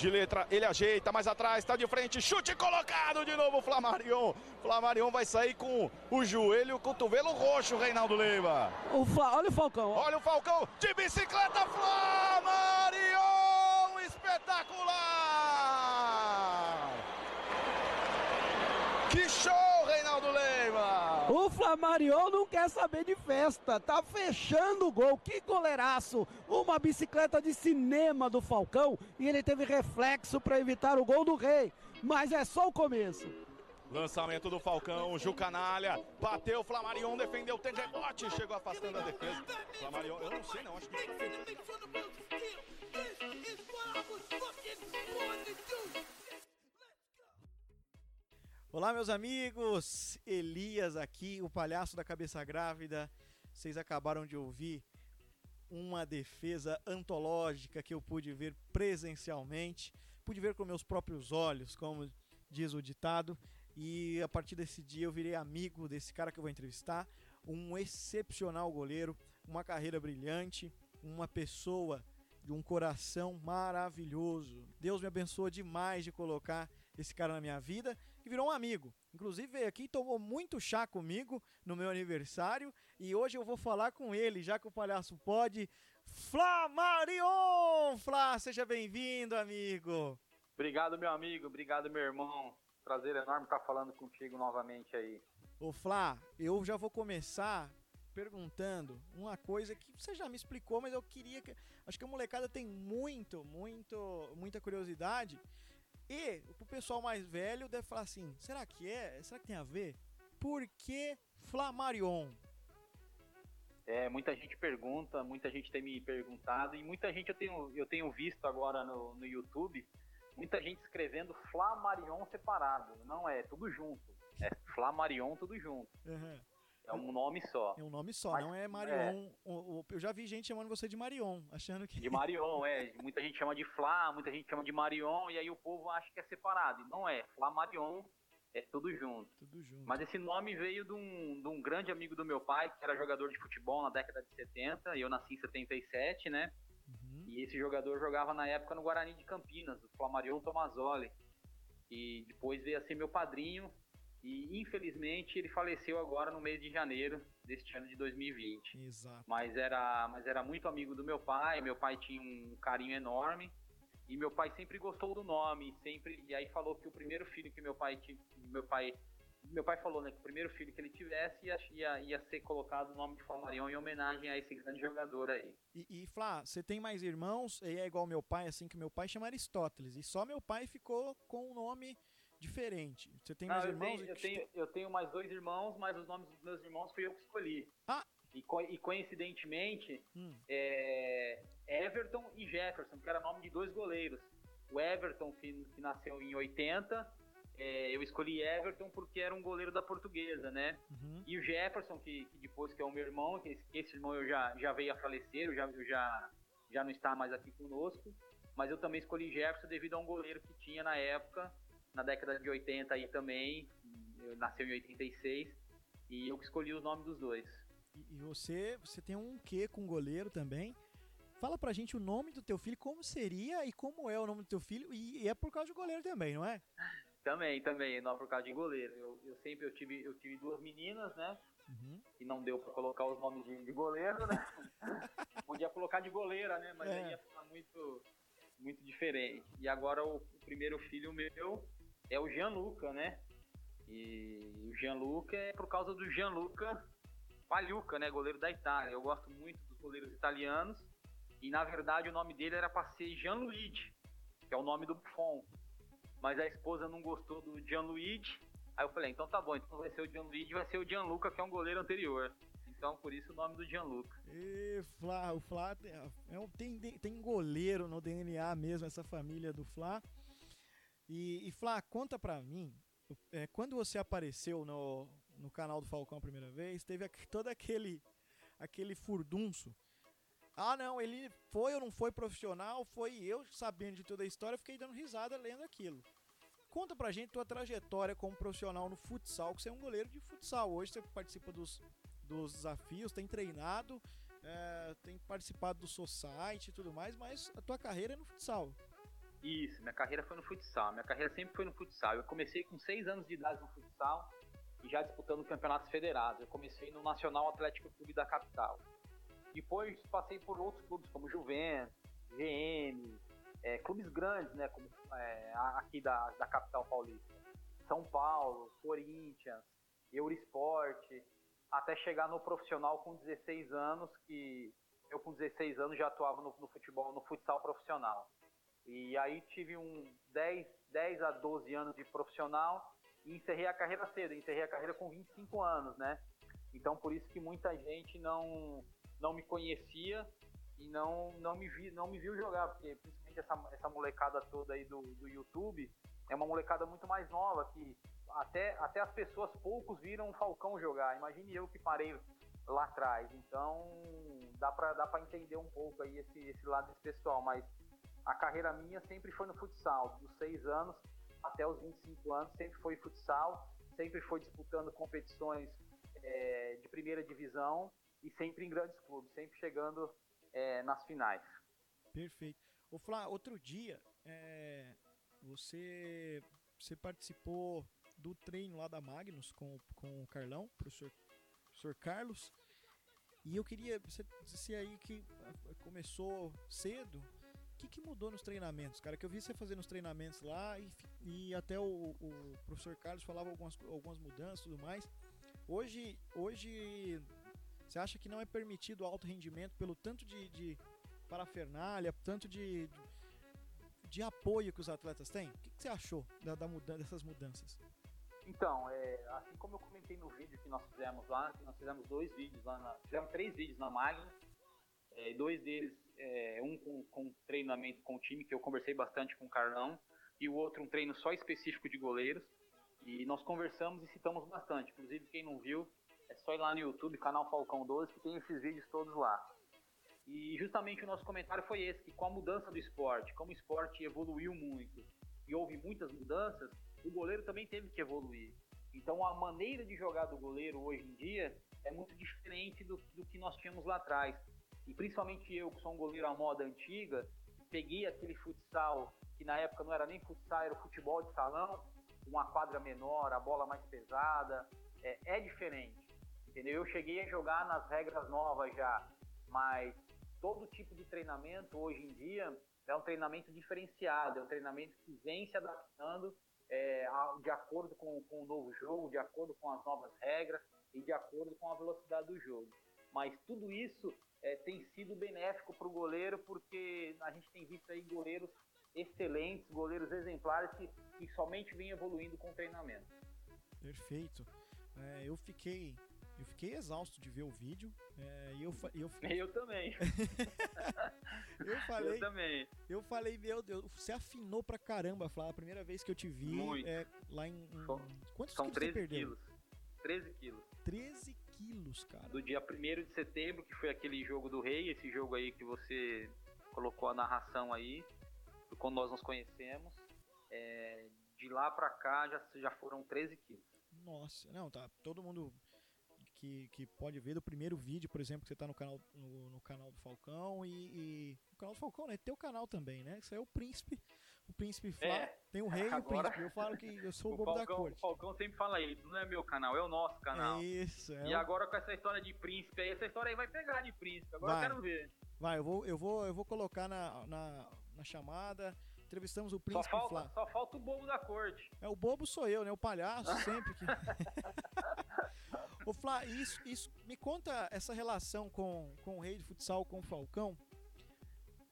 de letra, ele ajeita mais atrás, tá de frente, chute colocado de novo, Flamarion. Flamarion vai sair com o joelho, o cotovelo roxo, Reinaldo Leiva. O Fla, olha o Falcão. Olha o Falcão de bicicleta, Flamarion, espetacular. Que show, Reinaldo Flamarion não quer saber de festa, tá fechando o gol. Que goleiraço! Uma bicicleta de cinema do Falcão e ele teve reflexo para evitar o gol do Rei. Mas é só o começo. Lançamento do Falcão, Ju Canalha, bateu, Flamarion defendeu, tem rebote, chegou afastando a defesa. Flamarion, eu não sei não, acho que Olá, meus amigos! Elias aqui, o palhaço da cabeça grávida. Vocês acabaram de ouvir uma defesa antológica que eu pude ver presencialmente, pude ver com meus próprios olhos, como diz o ditado, e a partir desse dia eu virei amigo desse cara que eu vou entrevistar, um excepcional goleiro, uma carreira brilhante, uma pessoa de um coração maravilhoso. Deus me abençoa demais de colocar esse cara na minha vida, que virou um amigo. Inclusive veio aqui e tomou muito chá comigo no meu aniversário e hoje eu vou falar com ele, já que o palhaço pode. Flamarion! Flá, seja bem-vindo, amigo. Obrigado, meu amigo. Obrigado, meu irmão. Prazer enorme estar falando contigo novamente aí. Ô Flá, eu já vou começar perguntando uma coisa que você já me explicou, mas eu queria que. Acho que a molecada tem muito, muito, muita curiosidade. E o pessoal mais velho deve falar assim: será que é? Será que tem a ver? Por que Flamarion? É, muita gente pergunta, muita gente tem me perguntado, e muita gente eu tenho, eu tenho visto agora no, no YouTube, muita gente escrevendo Flamarion separado. Não é, tudo junto. É Flamarion tudo junto. Uhum. É um nome só. É um nome só, Mas, não é Marion. É... Eu já vi gente chamando você de Marion, achando que. De Marion, é. Muita gente chama de Flá, muita gente chama de Marion, e aí o povo acha que é separado. E não é. Flá Marion é tudo junto. Tudo junto. Mas esse nome veio de um, de um grande amigo do meu pai, que era jogador de futebol na década de 70, e eu nasci em 77, né? Uhum. E esse jogador jogava na época no Guarani de Campinas, o Flamarion Tomazoli. E depois veio a ser meu padrinho, e infelizmente ele faleceu agora no mês de janeiro deste ano de 2020. Exato. Mas era, mas era muito amigo do meu pai, meu pai tinha um carinho enorme. E meu pai sempre gostou do nome, sempre e aí falou que o primeiro filho que meu pai tinha, meu pai meu pai falou, né, que o primeiro filho que ele tivesse ia, ia, ia ser colocado o nome de Flamarion em homenagem a esse grande jogador aí. E, e Flá, você tem mais irmãos? E é igual meu pai, assim, que meu pai chama Aristóteles. E só meu pai ficou com o nome diferente. Você tem mais eu irmãos? Tenho, eu, tenho, eu tenho mais dois irmãos, mas os nomes dos meus irmãos fui eu que escolhi. Ah! E, co e coincidentemente, hum. é, Everton e Jefferson, que era nome de dois goleiros. O Everton, que, que nasceu em 80, é, eu escolhi Everton porque era um goleiro da portuguesa, né? Uhum. E o Jefferson, que, que, depois que é o meu irmão, que esse, esse irmão eu já, já veio a falecer, eu já, eu já, já não está mais aqui conosco. Mas eu também escolhi Jefferson devido a um goleiro que tinha na época, na década de 80 aí também, eu nasceu em 86, e eu que escolhi os nomes dos dois. E, e você, você tem um quê com goleiro também? Fala pra gente o nome do teu filho, como seria e como é o nome do teu filho, e, e é por causa de goleiro também, não é? Também, também, não é por causa de goleiro. Eu, eu sempre eu tive, eu tive duas meninas, né? Uhum. E não deu para colocar os nomes de, de goleiro, né? Podia colocar de goleira, né? Mas é. aí ia ficar muito, muito diferente. E agora o, o primeiro filho meu é o Gianluca, né? E o Gianluca é por causa do Gianluca Pagliuca, né? Goleiro da Itália. Eu gosto muito dos goleiros italianos. E na verdade o nome dele era para ser Gianluigi, que é o nome do Buffon. Mas a esposa não gostou do Gianluigi. Aí eu falei, então tá bom, então vai ser o Gianluigi, vai ser o Gianluca, que é um goleiro anterior. Então, por isso o nome do Gianluca. E Flá, o Flá é, tem, tem goleiro no DNA mesmo, essa família do Flá. E, e Flá, conta pra mim, é, quando você apareceu no, no canal do Falcão a primeira vez, teve todo aquele, aquele furdunço. Ah, não, ele foi ou não foi profissional, foi eu sabendo de toda a história, fiquei dando risada lendo aquilo. Conta pra gente tua trajetória como profissional no futsal, que você é um goleiro de futsal. Hoje você participa dos, dos desafios, tem treinado, é, tem participado do Society e tudo mais, mas a tua carreira é no futsal. Isso, minha carreira foi no futsal. Minha carreira sempre foi no futsal. Eu comecei com seis anos de idade no futsal e já disputando campeonatos federados. Eu comecei no Nacional Atlético Clube da capital. Depois passei por outros clubes como Juventus, GM, é, clubes grandes, né, como é, aqui da, da capital paulista. São Paulo, Corinthians, Eurosport, até chegar no profissional com 16 anos, que eu com 16 anos já atuava no, no futebol, no futsal profissional. E aí tive um 10, 10 a 12 anos de profissional e encerrei a carreira cedo, encerrei a carreira com 25 anos, né? Então por isso que muita gente não não me conhecia e não não me vi, não me viu jogar, porque principalmente essa, essa molecada toda aí do, do YouTube é uma molecada muito mais nova que até, até as pessoas poucos viram o Falcão jogar. Imagine eu que parei lá atrás. Então dá para dá para entender um pouco aí esse, esse lado desse pessoal, mas a carreira minha sempre foi no futsal, dos 6 anos até os 25 anos, sempre foi futsal, sempre foi disputando competições é, de primeira divisão e sempre em grandes clubes, sempre chegando é, nas finais. Perfeito. O Flá, outro dia é, você, você participou do treino lá da Magnus com, com o Carlão, professor, professor Carlos. E eu queria, você disse aí que começou cedo. Que, que mudou nos treinamentos, cara? Que eu vi você fazendo os treinamentos lá e, e até o, o professor Carlos falava algumas, algumas mudanças e tudo mais. Hoje, hoje, você acha que não é permitido alto rendimento pelo tanto de, de parafernália, tanto de, de, de, apoio que os atletas têm? O que, que você achou da, da dessas mudanças? Então, é, assim como eu comentei no vídeo que nós fizemos lá, nós fizemos dois vídeos lá, na, fizemos três vídeos na Magna, é, dois deles, é, um com, com, treinamento com o time, que eu conversei bastante com o Carlão, e o outro um treino só específico de goleiros, e nós conversamos e citamos bastante, inclusive quem não viu, é só ir lá no YouTube, canal Falcão 12, que tem esses vídeos todos lá. E justamente o nosso comentário foi esse, que com a mudança do esporte, como o esporte evoluiu muito, e houve muitas mudanças, o goleiro também teve que evoluir. Então a maneira de jogar do goleiro hoje em dia é muito diferente do, do que nós tínhamos lá atrás. E principalmente eu, que sou um goleiro à moda antiga, peguei aquele futsal, que na época não era nem futsal, era futebol de salão, uma quadra menor, a bola mais pesada, é, é diferente. Entendeu? Eu cheguei a jogar nas regras novas já, mas todo tipo de treinamento hoje em dia é um treinamento diferenciado, é um treinamento que vem se adaptando é, de acordo com, com o novo jogo, de acordo com as novas regras e de acordo com a velocidade do jogo. Mas tudo isso é, tem sido benéfico para o goleiro, porque a gente tem visto aí goleiros excelentes, goleiros exemplares que, que somente vêm evoluindo com o treinamento. Perfeito. É, eu fiquei eu fiquei exausto de ver o vídeo. É, e eu, eu, eu também. eu falei. Eu também. Eu falei, meu Deus, você afinou pra caramba, Flávio. A primeira vez que eu te vi Muito. É, lá em. em quantos São quilos 13 você perdeu? quilos. 13 quilos. 13 quilos, cara. Do dia 1 de setembro, que foi aquele jogo do rei, esse jogo aí que você colocou a narração aí, quando nós nos conhecemos. É, de lá pra cá já, já foram 13 quilos. Nossa, não, tá. Todo mundo que, que pode ver do primeiro vídeo, por exemplo, que você está no canal, no, no, canal do Falcão e, e, O canal do Falcão, né? Teu canal também, né? Isso é o príncipe. O príncipe Flá, é, tem o rei agora, e o príncipe. Eu falo que eu sou o, o bobo Falcão, da corte. O Falcão sempre fala isso, não é meu canal, é o nosso canal. É isso, é E agora com essa história de príncipe aí, essa história aí vai pegar de príncipe. Agora vai. eu quero ver. Vai, eu vou, eu vou, eu vou colocar na, na, na chamada. Entrevistamos o príncipe só falta. Só falta o bobo da corte. É, o bobo sou eu, né? O palhaço sempre que. Ô Flá, isso, isso, me conta essa relação com, com o rei de futsal, com o Falcão.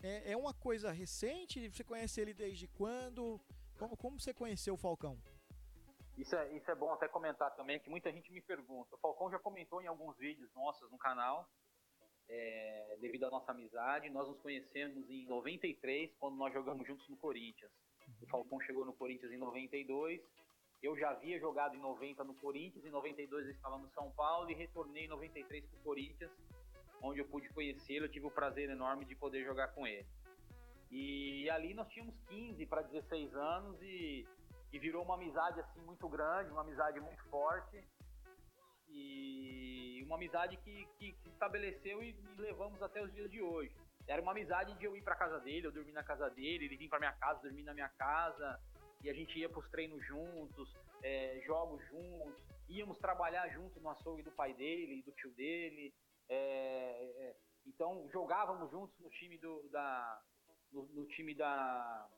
É, é uma coisa recente? Você conhece ele desde quando? Como, como você conheceu o Falcão? Isso é, isso é bom até comentar também, que muita gente me pergunta. O Falcão já comentou em alguns vídeos nossos no canal, é, devido à nossa amizade. Nós nos conhecemos em 93, quando nós jogamos juntos no Corinthians. O Falcão chegou no Corinthians em 92 eu já havia jogado em 90 no Corinthians, em 92 eu estava no São Paulo e retornei em 93 para o Corinthians, onde eu pude conhecê-lo, tive o prazer enorme de poder jogar com ele. E ali nós tínhamos 15 para 16 anos e, e virou uma amizade assim muito grande, uma amizade muito forte e uma amizade que, que, que estabeleceu e, e, levamos até os dias de hoje. era uma amizade de eu ir para casa dele, eu dormir na casa dele, ele vir para minha casa, dormir na minha casa, e a gente ia para os treinos juntos, é, jogos juntos, íamos trabalhar junto no açougue do pai dele, do tio dele, é, é, então jogávamos juntos no time do da no, no, time da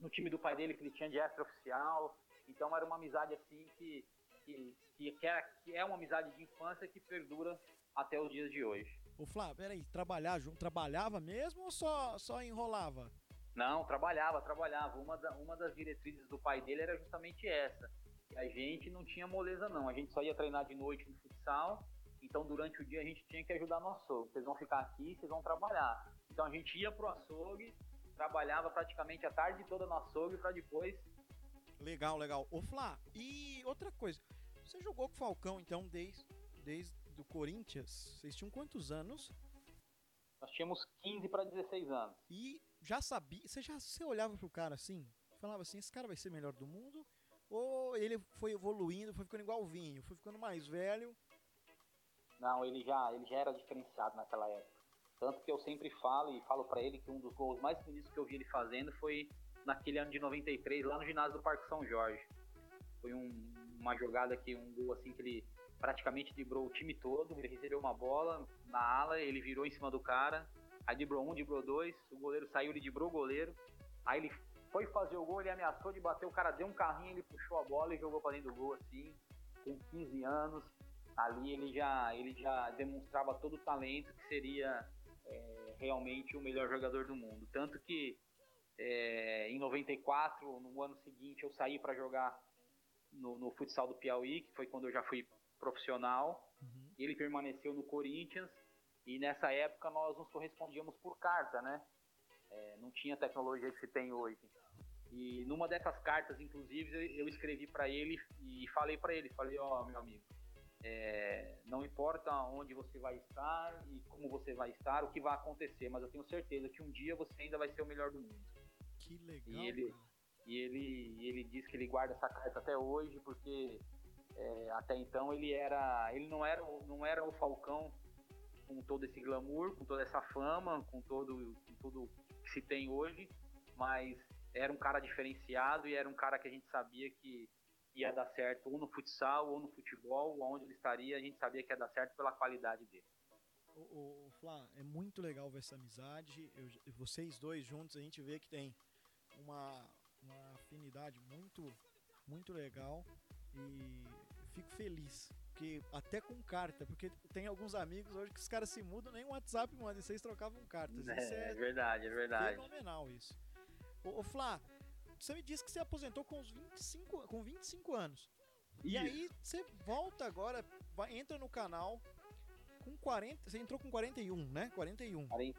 no time do pai dele que ele tinha de extra oficial, então era uma amizade assim que que, que, é, que é uma amizade de infância que perdura até os dias de hoje. O Flávio, peraí, trabalhar junto, trabalhava mesmo ou só, só enrolava? Não, trabalhava, trabalhava. Uma, da, uma das diretrizes do pai dele era justamente essa. E a gente não tinha moleza, não. A gente só ia treinar de noite no futsal. Então, durante o dia, a gente tinha que ajudar no açougue. Vocês vão ficar aqui, vocês vão trabalhar. Então, a gente ia pro açougue, trabalhava praticamente a tarde toda no açougue para depois. Legal, legal. Ô, Flá, e outra coisa. Você jogou com o Falcão, então, desde, desde do Corinthians. Vocês tinham quantos anos? Nós tínhamos 15 para 16 anos. E já sabia, você já você olhava pro cara assim, falava assim, esse cara vai ser melhor do mundo? Ou ele foi evoluindo, foi ficando igual o vinho, foi ficando mais velho? Não, ele já, ele já era diferenciado naquela época. Tanto que eu sempre falo e falo para ele que um dos gols mais bonitos que eu vi ele fazendo foi naquele ano de 93, lá no ginásio do Parque São Jorge. Foi um, uma jogada que um gol assim que ele praticamente driblou o time todo. Ele recebeu uma bola na ala, ele virou em cima do cara, aí driblou um, driblou dois, o goleiro saiu, ele driblou o goleiro, aí ele foi fazer o gol, ele ameaçou de bater, o cara deu um carrinho, ele puxou a bola e jogou para dentro do gol assim, com 15 anos. Ali ele já, ele já demonstrava todo o talento que seria é, realmente o melhor jogador do mundo. Tanto que é, em 94, no ano seguinte, eu saí para jogar no, no, futsal do Piauí, que foi quando eu já fui profissional. Uhum. Ele permaneceu no Corinthians e nessa época nós nos correspondíamos por carta, né? É, não tinha tecnologia que se tem hoje. E numa dessas cartas, inclusive, eu escrevi para ele e falei para ele, falei, ó, oh, meu amigo, é, não importa onde você vai estar e como você vai estar, o que vai acontecer, mas eu tenho certeza que um dia você ainda vai ser o melhor do mundo. Que legal. E ele, e ele, ele diz que ele guarda essa carta até hoje porque é, até então ele era, ele não era, não era o Falcão com todo esse glamour, com toda essa fama, com todo, com tudo que se tem hoje, mas era um cara diferenciado e era um cara que a gente sabia que ia dar certo ou no futsal ou no futebol, onde ele estaria, a gente sabia que ia dar certo pela qualidade dele. O, o, Flá, é muito legal ver essa amizade. Eu, vocês dois juntos, a gente vê que tem uma, uma afinidade muito, muito legal e fico feliz. Porque até com carta, porque tem alguns amigos hoje que os caras se mudam, nem o WhatsApp manda, e vocês trocavam cartas. É, é, é verdade, é verdade. Fenomenal isso. Ô Flá, você me disse que você aposentou com os 25, com 25 anos. E aí você volta agora, vai, entra no canal com 40. Você entrou com 41, né? 41. 40,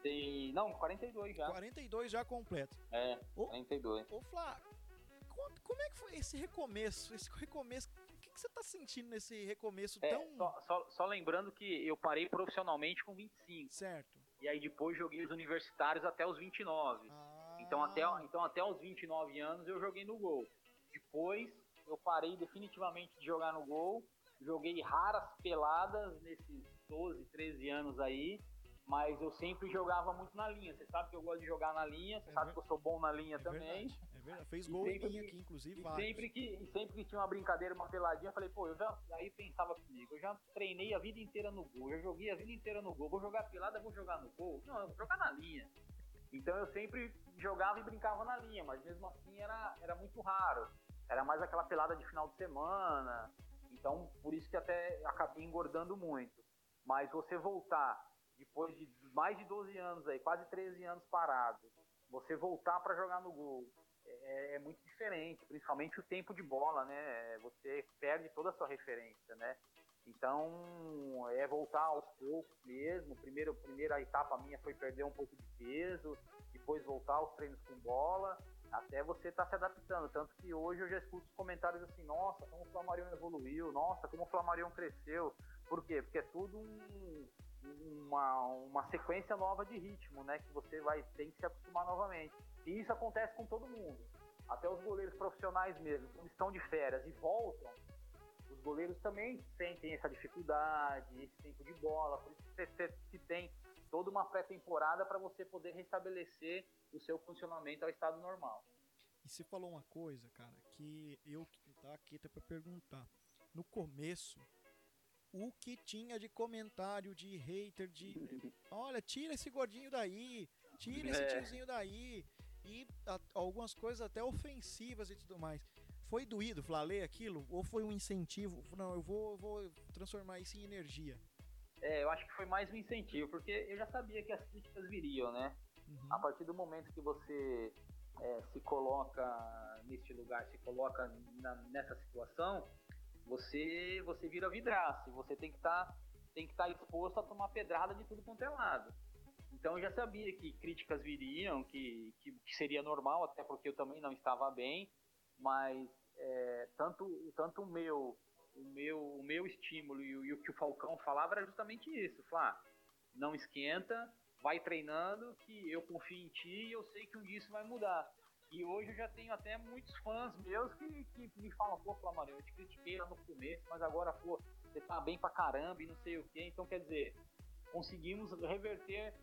não, 42 já. 42 já completo. É, ô, 42. Ô Flá, como é que foi esse recomeço? Esse recomeço. O que, que você tá sentindo nesse recomeço é, tão. Só, só, só, lembrando que eu parei profissionalmente com 25. Certo. E aí depois joguei os universitários até os 29. Ah. Então até, então até os 29 anos eu joguei no gol. Depois eu parei definitivamente de jogar no gol. Joguei raras peladas nesses 12, 13 anos aí. Mas eu sempre jogava muito na linha. Você sabe que eu gosto de jogar na linha. Você é sabe que eu sou bom na linha é também. Verdade, é verdade. Fez gol em linha aqui, inclusive. E sempre, que, e sempre que tinha uma brincadeira, uma peladinha, eu falei, pô, eu já. Aí pensava comigo, eu já treinei a vida inteira no gol. Eu joguei a vida inteira no gol. Vou jogar pelada, vou jogar no gol. Não, eu vou jogar na linha. Então eu sempre jogava e brincava na linha, mas mesmo assim era, era muito raro. Era mais aquela pelada de final de semana. Então, por isso que até acabei engordando muito. Mas você voltar depois de mais de 12 anos aí, quase 13 anos parado, você voltar para jogar no gol é, é, muito diferente, principalmente o tempo de bola, né? Você perde toda a sua referência, né? Então, é voltar aos poucos mesmo. Primeiro, primeira etapa minha foi perder um pouco de peso, depois voltar aos treinos com bola, até você estar tá se adaptando. Tanto que hoje eu já escuto os comentários assim: nossa, como o Flamarion evoluiu, nossa, como o Flamarion cresceu. Por quê? Porque é tudo um, uma, uma sequência nova de ritmo, né? Que você vai ter que se acostumar novamente. E isso acontece com todo mundo. Até os goleiros profissionais mesmo, quando estão de férias e voltam, os goleiros também sentem essa dificuldade, esse tempo de bola, por isso que você, você tem toda uma pré-temporada para você poder restabelecer o seu funcionamento ao estado normal. E você falou uma coisa, cara, que eu tá aqui até para perguntar. No começo, o que tinha de comentário de hater de olha, tira esse gordinho daí, tira esse é. tiozinho daí e a, algumas coisas até ofensivas e tudo mais. Foi doído falar ler aquilo ou foi um incentivo? Não, eu vou, eu vou transformar isso em energia. É, eu acho que foi mais um incentivo, porque eu já sabia que as críticas viriam, né? Uhum. A partir do momento que você é, se coloca neste lugar, se coloca na, nessa situação, você você vira vidraço, você tem que estar tá, tem que estar tá exposto a tomar pedrada de tudo quanto é lado. Então eu já sabia que críticas viriam, que, que, que seria normal, até porque eu também não estava bem, mas é, tanto tanto o meu o meu o meu estímulo e o, e o que o Falcão falava era justamente isso, falar, não esquenta, vai treinando, que eu confio em ti e eu sei que um dia isso vai mudar. E hoje eu já tenho até muitos fãs meus que, que me falam, pô, Flamengo, eu te critiquei lá no começo, mas agora, pô, você tá bem pra caramba e não sei o quê. Então, quer dizer, conseguimos reverter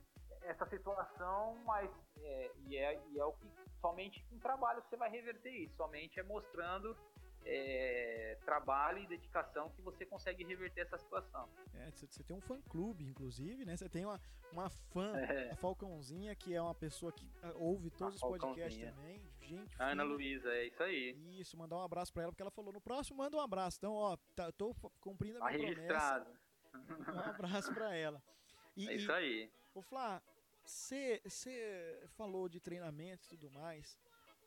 essa situação, mas é, e, é, e é o que somente com trabalho você vai reverter isso, somente é mostrando é, trabalho e dedicação que você consegue reverter essa situação. É, você tem um fã clube, inclusive, né? Você tem uma, uma fã, é. a Falcãozinha, que é uma pessoa que ah, ouve todos a os podcasts também. Gente, Ana Luísa, é isso aí. Isso, mandar um abraço para ela, porque ela falou no próximo, manda um abraço. Então, ó, tá, tô cumprindo a tá minha registrado. promessa. Um abraço para ela. E, é isso aí. Ô, Flá, você falou de treinamento e tudo mais,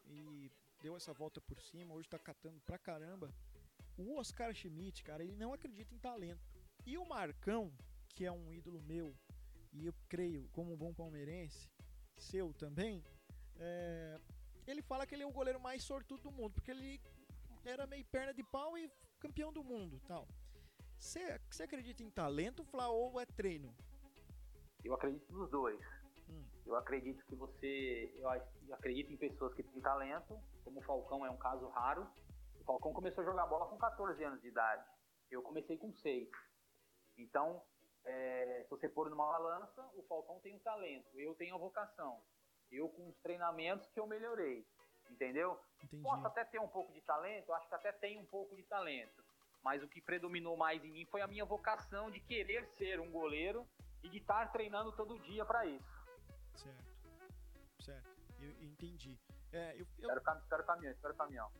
e deu essa volta por cima, hoje tá catando pra caramba. O Oscar Schmidt, cara, ele não acredita em talento. E o Marcão, que é um ídolo meu, e eu creio, como um bom palmeirense, seu também, é, ele fala que ele é o goleiro mais sortudo do mundo, porque ele era meio perna de pau e campeão do mundo tal. Você acredita em talento, Flá, ou é treino? Eu acredito nos dois. Eu acredito que você. Eu acredito em pessoas que têm talento, como o Falcão é um caso raro. O Falcão começou a jogar bola com 14 anos de idade. Eu comecei com 6. Então, é, se você pôr numa balança, o Falcão tem um talento, eu tenho a vocação. Eu com os treinamentos que eu melhorei. Entendeu? Entendi. Posso até ter um pouco de talento, acho que até tem um pouco de talento. Mas o que predominou mais em mim foi a minha vocação de querer ser um goleiro e de estar treinando todo dia para isso. Certo. Certo. Eu entendi. É, eu, eu... Espera, o cam... espera o caminhão, espera o caminhão.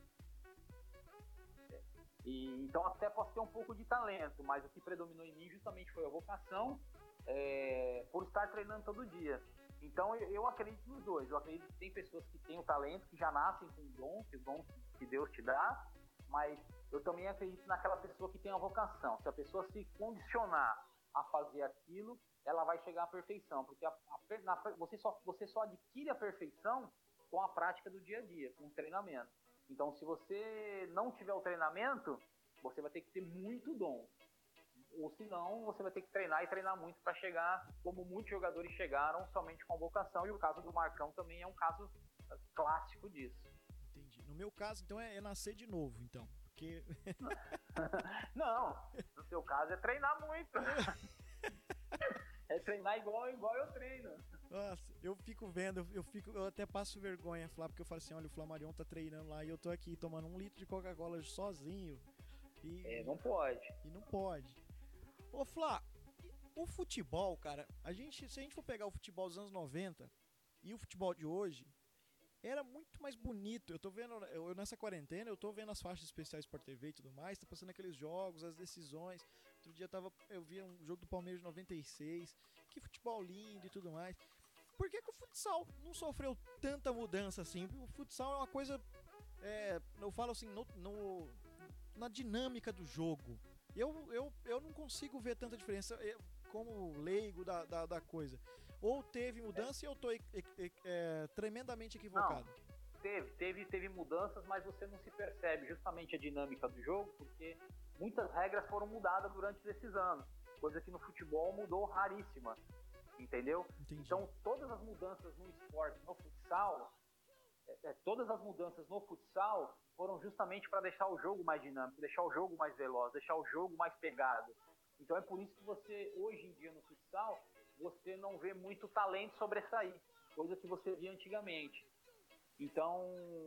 E, então até posso ter um pouco de talento, mas o que predominou em mim justamente foi a vocação é, por estar treinando todo dia. Então eu, eu, acredito nos dois. Eu acredito que tem pessoas que têm o talento, que já nascem com o dom, que o dom que Deus te dá, mas eu também acredito naquela pessoa que tem a vocação. Se a pessoa se condicionar a fazer aquilo, ela vai chegar à perfeição, porque a, a, na, você, só, você só adquire a perfeição com a prática do dia a dia, com o treinamento. Então, se você não tiver o treinamento, você vai ter que ter muito dom. Ou se não, você vai ter que treinar e treinar muito para chegar como muitos jogadores chegaram somente com a vocação. E o caso do Marcão também é um caso clássico disso. Entendi. No meu caso, então, é, é nascer de novo, então. Porque. não, no seu caso é treinar muito. É treinar igual, igual eu treino. Nossa, eu fico vendo, eu fico, eu até passo vergonha falar, porque eu falo assim, olha, o Flamarion tá treinando lá e eu tô aqui tomando um litro de Coca-Cola sozinho. E, é, não pode. E não pode. Ô Flá, o futebol, cara, a gente, se a gente for pegar o futebol dos anos 90 e o futebol de hoje, era muito mais bonito. Eu tô vendo, eu, nessa quarentena, eu tô vendo as faixas especiais por TV e tudo mais, tá passando aqueles jogos, as decisões. Outro dia tava, eu vi um jogo do Palmeiras de 96, que futebol lindo e tudo mais. Por que, que o futsal não sofreu tanta mudança assim? O futsal é uma coisa, é, eu falo assim, no, no, na dinâmica do jogo. Eu, eu, eu não consigo ver tanta diferença eu, como leigo da, da, da, coisa. Ou teve mudança é. e eu tô é, tremendamente equivocado. Não, teve, teve, teve mudanças, mas você não se percebe justamente a dinâmica do jogo, porque muitas regras foram mudadas durante esses anos, coisa que no futebol mudou raríssima, entendeu? Entendi. Então todas as mudanças no esporte, no futsal, é, é, todas as mudanças no futsal foram justamente para deixar o jogo mais dinâmico, deixar o jogo mais veloz, deixar o jogo mais pegado. Então é por isso que você hoje em dia no futsal você não vê muito talento sobressair, coisa que você via antigamente. Então,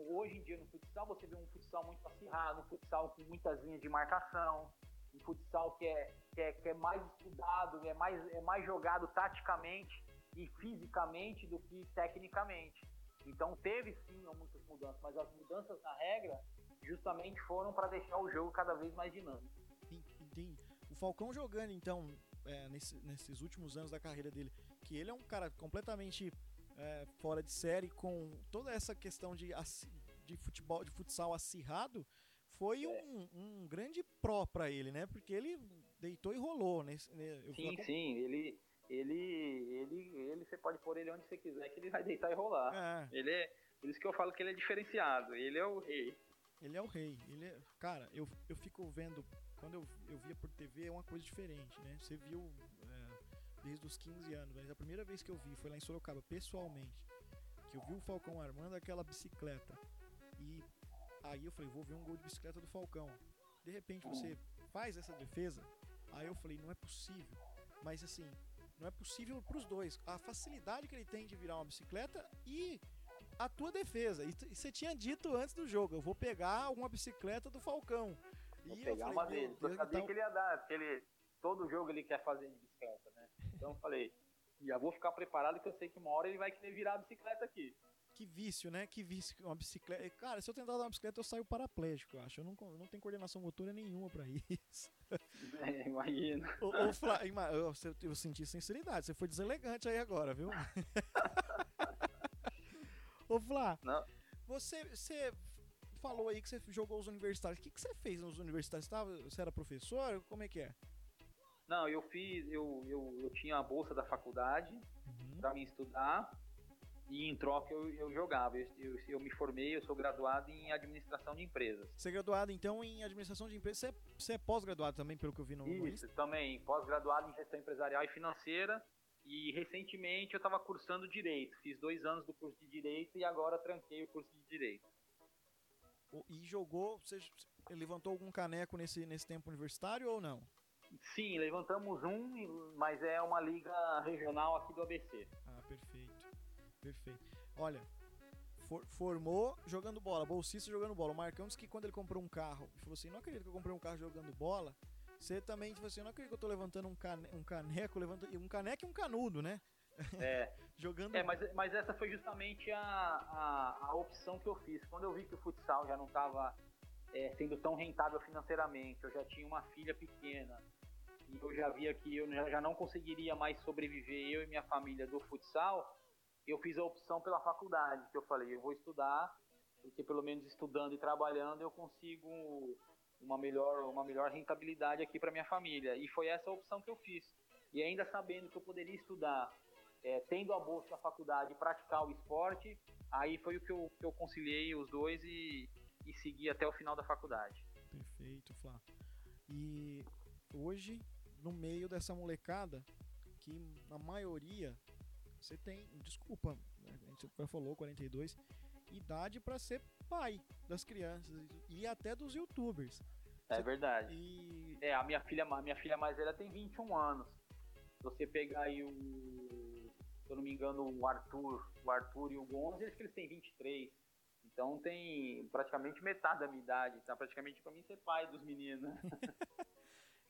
hoje em dia no futsal, você vê um futsal muito acirrado, um futsal com muitas linhas de marcação, um futsal que é, que é, que é mais estudado, é mais, é mais jogado taticamente e fisicamente do que tecnicamente. Então, teve sim muitas mudanças, mas as mudanças na regra justamente foram para deixar o jogo cada vez mais dinâmico. Entendi. O Falcão jogando, então, é, nesse, nesses últimos anos da carreira dele, que ele é um cara completamente é, fora de série com toda essa questão de, de futebol, de futsal acirrado, foi é. um, um grande pró para ele, né? Porque ele deitou e rolou, né? sim, sim, ele ele ele ele você pode pôr ele onde você quiser que ele vai deitar e rolar. É. Ele é por isso que eu falo que ele é diferenciado. Ele é o rei. Ele é o rei. Ele é, cara, eu, eu fico vendo quando eu, eu via por TV é uma coisa diferente, né? Você viu desde os 15 anos, mas a primeira vez que eu vi foi lá em Sorocaba, pessoalmente, que eu vi o Falcão armando aquela bicicleta. E aí eu falei, vou ver um gol de bicicleta do Falcão. De repente você faz essa defesa, aí eu falei, não é possível. Mas assim, não é possível para os dois. A facilidade que ele tem de virar uma bicicleta e a tua defesa. E você tinha dito antes do jogo, eu vou pegar uma bicicleta do Falcão. Vou e pegar eu falei, uma dele. Eu sabia então... que ele ia dar, porque ele, todo jogo ele quer fazer de bicicleta? Então eu falei, já vou ficar preparado que eu sei que uma hora ele vai querer virar a bicicleta aqui. Que vício, né? Que vício uma bicicleta. Cara, se eu tentar dar uma bicicleta, eu saio paraplégico, eu acho. Eu não, não tenho coordenação motora nenhuma pra isso. É, imagina. Ô, ô Flá, eu, eu senti sinceridade. Você foi deselegante aí agora, viu? ô, Flá, não. Você, você falou aí que você jogou os universitários. O que, que você fez nos universitários? Você, tava, você era professor? Como é que é? Não, eu fiz, eu, eu, eu tinha a bolsa da faculdade uhum. para me estudar e em troca eu, eu jogava. Eu, eu, eu, me formei, eu sou graduado em administração de empresas. Você é graduado então em administração de empresas? Você é, você é pós-graduado também, pelo que eu vi no Isso, também. Pós-graduado em gestão empresarial e financeira. E recentemente eu estava cursando direito. Fiz dois anos do curso de direito e agora tranquei o curso de direito. E jogou? Você levantou algum caneco nesse, nesse tempo universitário ou não? Sim, levantamos um, mas é uma liga regional aqui do ABC. Ah, perfeito. Perfeito. Olha, for, formou jogando bola, bolsista jogando bola. O Marcão disse que quando ele comprou um carro, ele falou assim: não acredito que eu comprei um carro jogando bola. Você também falou assim: não acredito que eu tô levantando um, cane, um caneco, levantando, um caneco e um canudo, né? É. Jogando. É, mas, mas essa foi justamente a, a, a, opção que eu fiz. Quando eu vi que o futsal já não estava é, sendo tão rentável financeiramente, eu já tinha uma filha pequena, e eu já via que eu já não conseguiria mais sobreviver, eu e minha família, do futsal, eu fiz a opção pela faculdade, que eu falei, eu vou estudar, porque pelo menos estudando e trabalhando eu consigo uma melhor, uma melhor rentabilidade aqui para minha família. E foi essa a opção que eu fiz. E ainda sabendo que eu poderia estudar, é, tendo a bolsa da faculdade praticar o esporte, aí foi o que eu, que eu conciliei os dois e, e segui até o final da faculdade. Perfeito, Flá. E hoje no meio dessa molecada que a maioria você tem, desculpa, né, a gente já falou 42, idade para ser pai das crianças e até dos youtubers. É verdade. E... É, a minha filha, a minha filha mais velha tem 21 anos. Se você pegar aí o se eu não me engano, o Arthur, o Arthur e o Gonzo, eles que eles têm 23. Então tem praticamente metade da minha idade, tá praticamente para mim ser pai dos meninos.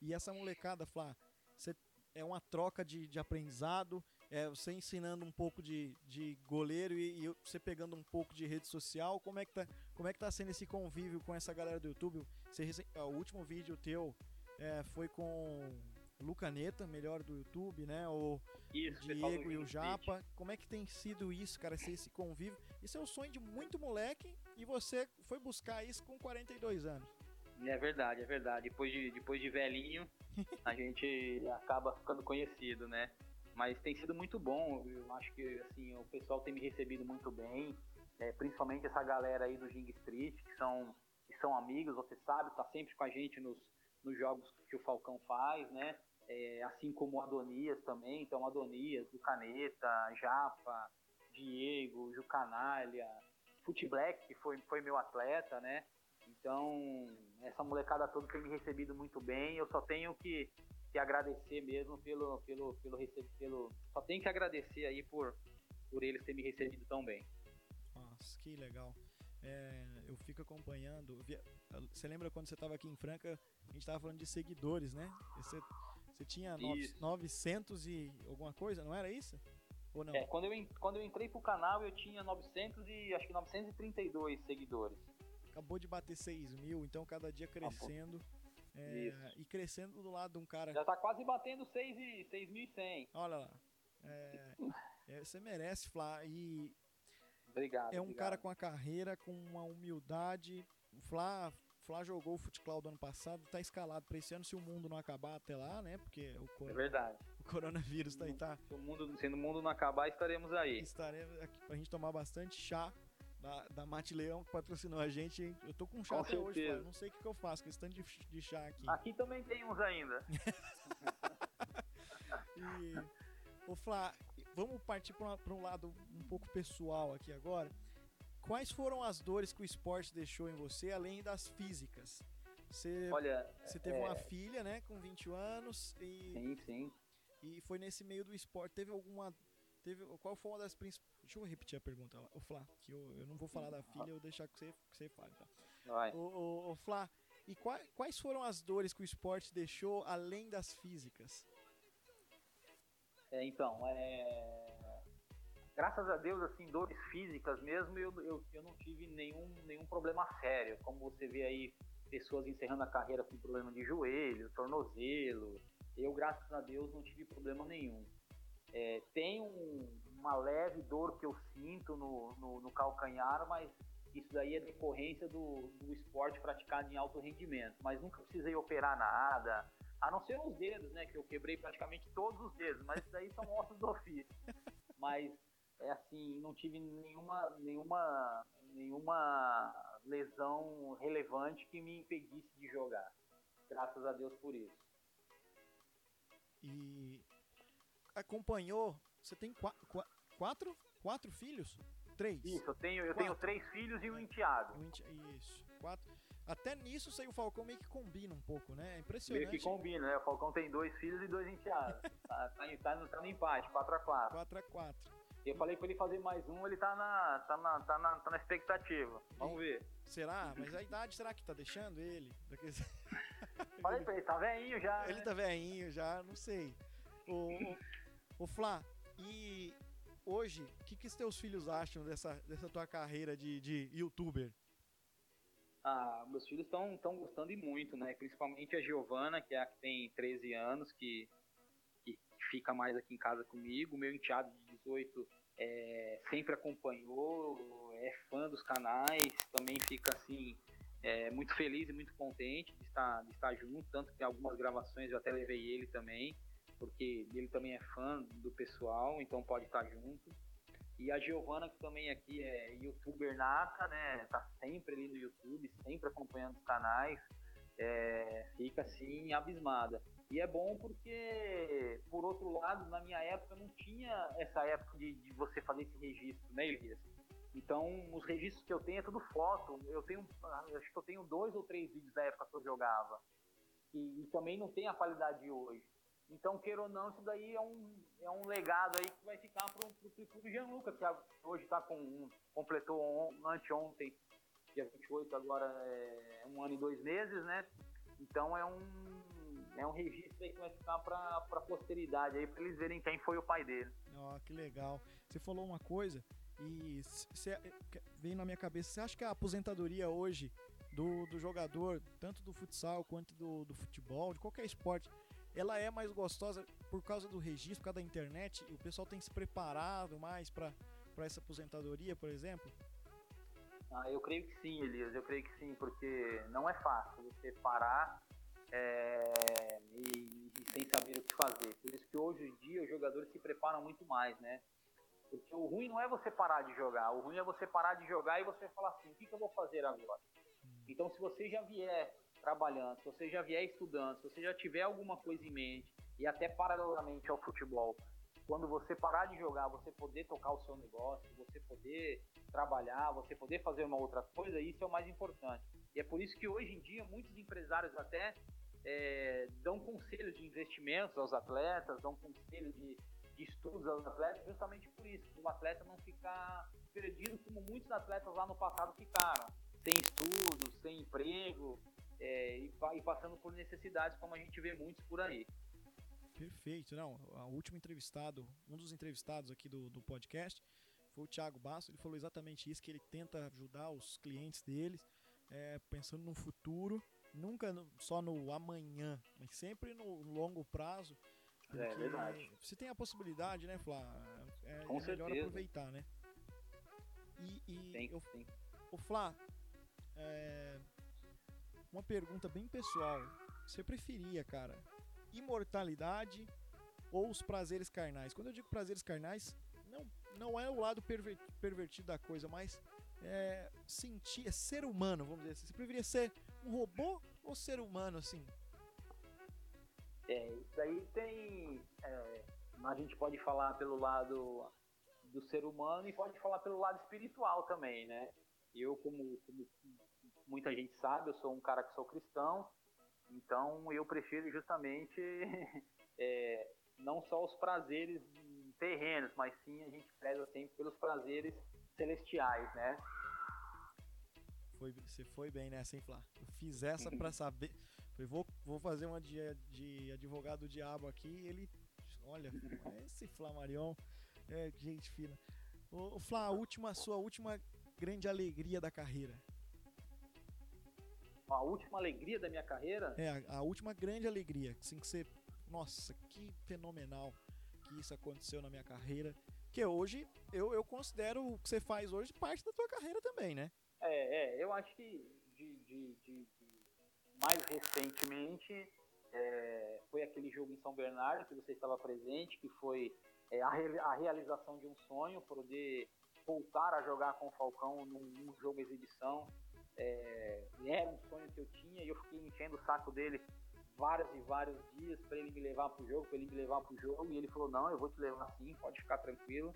E essa molecada, Flá, você é uma troca de, de aprendizado, é você ensinando um pouco de, de goleiro e, e, você pegando um pouco de rede social. Como é que tá, como é que tá sendo esse convívio com essa galera do YouTube? Você, o último vídeo teu é, foi com Lucaneta, melhor do YouTube, né? O isso, Diego e o Japa. Vídeo. Como é que tem sido isso, cara? Ser esse convívio? Isso é o sonho de muito moleque e você foi buscar isso com 42 anos. É verdade, é verdade. Depois de, depois de velhinho, a gente acaba ficando conhecido, né? Mas tem sido muito bom. Eu acho que assim, o pessoal tem me recebido muito bem. É, principalmente essa galera aí do Jing Street, que são, que são amigos, você sabe, tá sempre com a gente nos, nos jogos que o Falcão faz, né? É, assim como o Adonias também. Então, Adonias, o Caneta, Japa, Diego, Jucanalha, Fute Black, que foi, foi meu atleta, né? Então, essa molecada toda tem me recebido muito bem. Eu só tenho que, que agradecer mesmo pelo, pelo, pelo, pelo. Só tenho que agradecer aí por, por eles terem me recebido tão bem. Nossa, que legal. É, eu fico acompanhando. Você lembra quando você estava aqui em Franca? A gente estava falando de seguidores, né? Você, você tinha isso. 900 e alguma coisa, não era isso? Ou não? É, quando eu, quando eu entrei pro canal eu tinha 900 e acho que 932 seguidores. Acabou de bater 6 mil, então cada dia crescendo. É, e crescendo do lado de um cara. Já tá quase batendo 6.100. Olha lá. É, é, você merece, Flá. E obrigado. É um obrigado. cara com a carreira, com uma humildade. O Flá, Flá jogou o futebol do ano passado, tá escalado para esse ano se o mundo não acabar até lá, né? Porque o, é verdade. o coronavírus tá aí, tá. Se o mundo, se o mundo não acabar, estaremos aí. Estaremos aqui pra gente tomar bastante chá da, da Mate Leão, que patrocinou a gente. Eu tô com chá com até certeza. hoje, cara. não sei o que, que eu faço, questão de, de chá aqui. Aqui também tem uns ainda. e, ô Flá, vamos partir para um lado um pouco pessoal aqui agora. Quais foram as dores que o esporte deixou em você, além das físicas? Você, Olha, você teve é... uma filha, né, com 20 anos e Sim, sim. E foi nesse meio do esporte, teve alguma teve qual foi uma das principais Deixa eu repetir a pergunta, o Flá, que eu, eu não vou falar da filha, eu vou deixar que você, que você fale, tá? Vai. O, o, o Flá, e quais, quais foram as dores que o esporte deixou além das físicas? É, então, é... graças a Deus, assim, dores físicas mesmo, eu, eu, eu não tive nenhum, nenhum problema sério. Como você vê aí, pessoas encerrando a carreira com problema de joelho, tornozelo. Eu, graças a Deus, não tive problema nenhum. É, tem um, uma leve dor que eu sinto no, no, no, calcanhar, mas isso daí é decorrência do, do esporte praticado em alto rendimento. Mas nunca precisei operar nada, a não ser os dedos, né? Que eu quebrei praticamente todos os dedos, mas isso daí são ossos do ofício. Mas é assim, não tive nenhuma, nenhuma, nenhuma lesão relevante que me impedisse de jogar. Graças a Deus por isso. E acompanhou. Você tem quatro, quatro, quatro filhos? Três? Isso, eu tenho, eu tenho três filhos e um enteado. Um ente, isso, quatro. Até nisso o o Falcão meio que combina um pouco, né? É impressionante. Meio que combina, né? O Falcão tem dois filhos e dois enteados. tá, tá, tá, no, tá no empate, 4x4. 4x4. Eu falei pra ele fazer mais um, ele tá na, tá na, tá na, tá na expectativa. Vamos e, ver. Será? Mas a idade será que tá deixando ele? falei pra ele, tá velhinho já. Ele né? tá velhinho já, não sei. O, o Flá, e hoje, o que, que os teus filhos acham dessa, dessa tua carreira de, de youtuber? Ah, meus filhos estão tão gostando e muito, né? Principalmente a Giovana, que é a que tem 13 anos, que, que fica mais aqui em casa comigo. Meu enteado de 18 é, sempre acompanhou, é fã dos canais, também fica assim é, muito feliz e muito contente de estar, de estar junto, tanto que algumas gravações eu até levei ele também, porque ele também é fã do pessoal, então pode estar junto. E a Giovana, que também aqui é youtuber nata, né? Tá sempre ali no YouTube, sempre acompanhando os canais, é, fica assim abismada. E é bom porque, por outro lado, na minha época não tinha essa época de, de você fazer esse registro, né, Elias? Então, os registros que eu tenho é tudo foto. Eu tenho, acho que eu tenho dois ou três vídeos da época que eu jogava. E, e também não tem a qualidade de hoje. Então, queira ou não, isso daí é um, é um legado aí que vai ficar pro, pro, pro Gianluca, que hoje tá com completou on, anteontem, dia 28, agora é um ano e dois meses, né? Então é um é um registro aí que vai ficar para a posteridade aí para eles verem quem foi o pai dele. Ó, oh, que legal. Você falou uma coisa e cê, veio na minha cabeça. Você acha que a aposentadoria hoje do, do jogador, tanto do futsal quanto do, do futebol, de qualquer esporte, ela é mais gostosa por causa do registro, por causa da internet, e o pessoal tem se preparado mais para essa aposentadoria, por exemplo? Ah, eu creio que sim, Elias, eu creio que sim, porque não é fácil você parar é, e, e, sem saber o que fazer. Por isso que hoje em dia os jogadores se preparam muito mais, né? Porque o ruim não é você parar de jogar, o ruim é você parar de jogar e você falar assim, o que, que eu vou fazer agora? Hum. Então se você já vier trabalhando, se você já vier estudando, se você já tiver alguma coisa em mente, e até paralelamente ao futebol, quando você parar de jogar, você poder tocar o seu negócio, você poder trabalhar, você poder fazer uma outra coisa, isso é o mais importante. E é por isso que hoje em dia muitos empresários até é, dão conselhos de investimentos aos atletas, dão conselhos de, de estudos aos atletas, justamente por isso, para o atleta não ficar perdido como muitos atletas lá no passado ficaram, sem estudos, sem emprego é, e, e, passando por necessidades como a gente vê muitos por aí. Perfeito, não, o último entrevistado, um dos entrevistados aqui do, do podcast foi o Thiago Basso, ele falou exatamente isso, que ele tenta ajudar os clientes deles, é, pensando no futuro, nunca no, só no amanhã, mas sempre no longo prazo, é verdade. Você tem a possibilidade, né, Flá? É, Com é melhor certeza. aproveitar, né? E, e tem, eu, tem. o Flá, é, uma pergunta bem pessoal. Você preferia, cara, imortalidade ou os prazeres carnais? Quando eu digo prazeres carnais, não, não é o lado pervertido da coisa, mas é sentir, é ser humano, vamos dizer assim. Você preferia ser um robô ou ser humano, assim? É, isso aí tem. É, a gente pode falar pelo lado do ser humano e pode falar pelo lado espiritual também, né? Eu, como, como muita gente sabe, eu sou um cara que sou cristão, então eu prefiro justamente é, não só os prazeres terrenos, mas sim a gente preza sempre pelos prazeres celestiais, né? Foi, você foi bem nessa, hein, Flá? Eu fiz essa para saber. Falei, vou, vou fazer uma de, de advogado do diabo aqui. Ele, olha, esse Flamarion é gente fina. O Flá, a última, sua última grande alegria da carreira. A última alegria da minha carreira? É, a, a última grande alegria. Assim que você. Nossa, que fenomenal que isso aconteceu na minha carreira. Que hoje eu, eu considero o que você faz hoje parte da tua carreira também, né? É, é eu acho que de, de, de, de mais recentemente é, foi aquele jogo em São Bernardo que você estava presente, que foi é, a, re, a, realização de um sonho, poder voltar a jogar com o Falcão num, num jogo exibição. É, era um sonho que eu tinha e eu fiquei enchendo o saco dele vários e vários dias para ele me levar pro jogo, para ele me levar pro jogo, e ele falou: "Não, eu vou te levar sim, pode ficar tranquilo".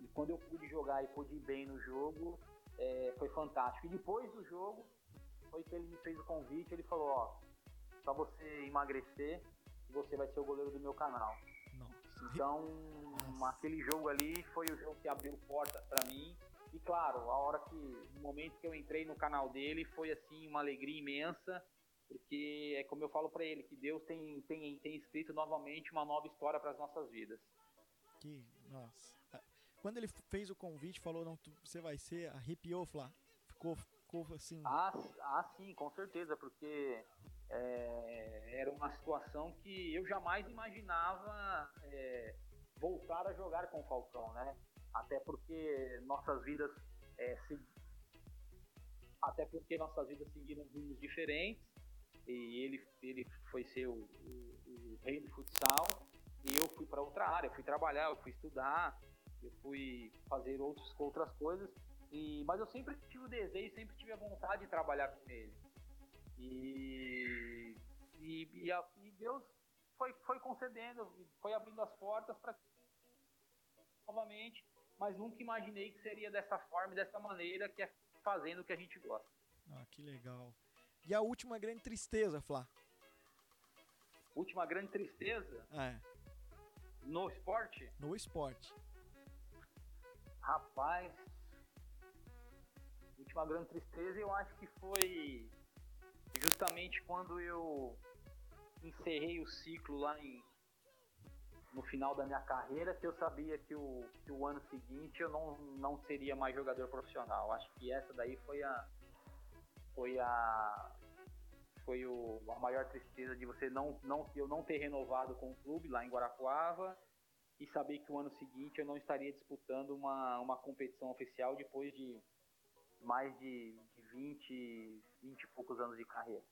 E quando eu pude jogar e pude ir bem no jogo, é, foi fantástico. E depois do jogo, foi que ele me fez o convite, ele falou: "Ó, só você emagrecer, você vai ser o goleiro do meu canal". Nossa. Então, Nossa. aquele jogo ali foi o jogo que abriu portas para mim. E claro, a hora que, no momento que eu entrei no canal dele, foi assim uma alegria imensa porque é como eu falo para ele que Deus tem, tem, tem escrito novamente uma nova história para as nossas vidas. Que nossa. Quando ele fez o convite, falou não, tu, você vai ser, arrepiou, Flá. Ficou, ficou assim. Ah, ah, sim, com certeza, porque é, era uma situação que eu jamais imaginava é, voltar a jogar com o Falcão, né? Até porque nossas vidas é, se, até porque nossas vidas seguiram rumos diferentes e ele, ele foi ser o, o, o rei do futsal e eu fui para outra área, eu fui trabalhar, eu fui estudar, eu fui fazer outros, outras coisas, e, mas eu sempre tive o desejo, sempre tive a vontade de trabalhar com ele. E, e, e, a, e Deus foi, foi concedendo, foi abrindo as portas para novamente, mas nunca imaginei que seria dessa forma, dessa maneira, que é fazendo o que a gente gosta. Ah, que legal. E a última grande tristeza, Flá? Última grande tristeza? É. No esporte? No esporte. Rapaz. Última grande tristeza eu acho que foi justamente quando eu encerrei o ciclo lá em, no final da minha carreira, que eu sabia que o, que o ano seguinte eu não, não seria mais jogador profissional. Acho que essa daí foi a, foi a foi o, a maior tristeza de você não, não eu não ter renovado com o clube lá em Guarapuava e saber que o ano seguinte eu não estaria disputando uma, uma competição oficial depois de mais de, de 20, 20 e poucos anos de carreira.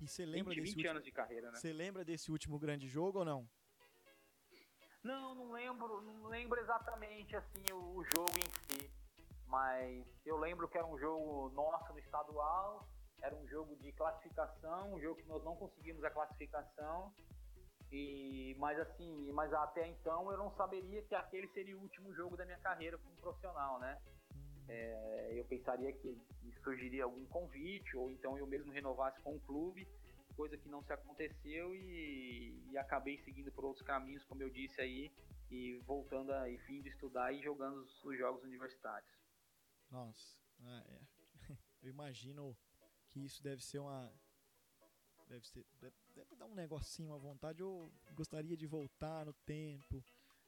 E você lembra 20, desse 20 último, anos de carreira, né? Você lembra desse último grande jogo ou não? Não, não lembro, não lembro exatamente assim o, o jogo em si, mas eu lembro que era um jogo nosso no estadual era um jogo de classificação, um jogo que nós não conseguimos a classificação. E, mas assim, mas até então eu não saberia que aquele seria o último jogo da minha carreira como profissional, né? É, eu pensaria que surgiria algum convite ou então eu mesmo renovasse com o clube coisa que não se aconteceu e, e, acabei seguindo por outros caminhos, como eu disse aí, e voltando a e fim de estudar e jogando os, os jogos universitários. Nossa, ah, é. eu imagino que isso deve ser uma deve ser deve, deve, dar um negocinho à vontade. Eu gostaria de voltar no tempo,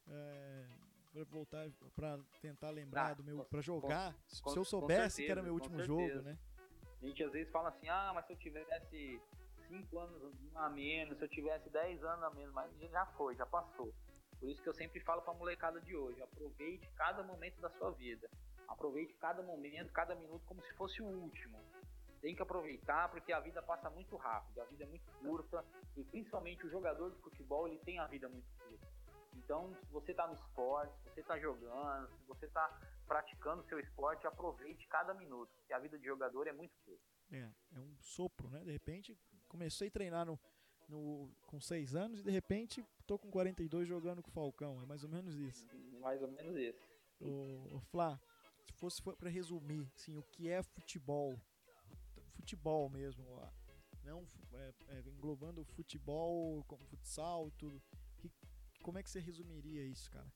é, para voltar para tentar lembrar ah, do meu para jogar. Com, se eu soubesse certeza, que era meu último jogo, né? A gente às vezes fala assim, ah, mas se eu tivesse 5 anos a menos, se eu tivesse 10 anos a menos, mas já foi, já passou. Por isso que eu sempre falo para a molecada de hoje, aproveite cada momento da sua vida. Aproveite cada momento, cada minuto como se fosse o último. Tem que aproveitar porque a vida passa muito rápido, a vida é muito curta e principalmente o jogador de futebol ele tem a vida muito curta. Então, se você está no esporte, se você está jogando, se você está praticando seu esporte, aproveite cada minuto, porque a vida de jogador é muito curta. É, é um sopro, né? De repente, comecei a treinar no, no, com 6 anos e de repente tô com 42 jogando com o Falcão. É mais ou menos isso. Mais ou menos isso. O, o Flá, se fosse para resumir, assim, o que é futebol, futebol mesmo, não é, é, englobando o futebol, como futsal, tudo. Que, como é que você resumiria isso, cara?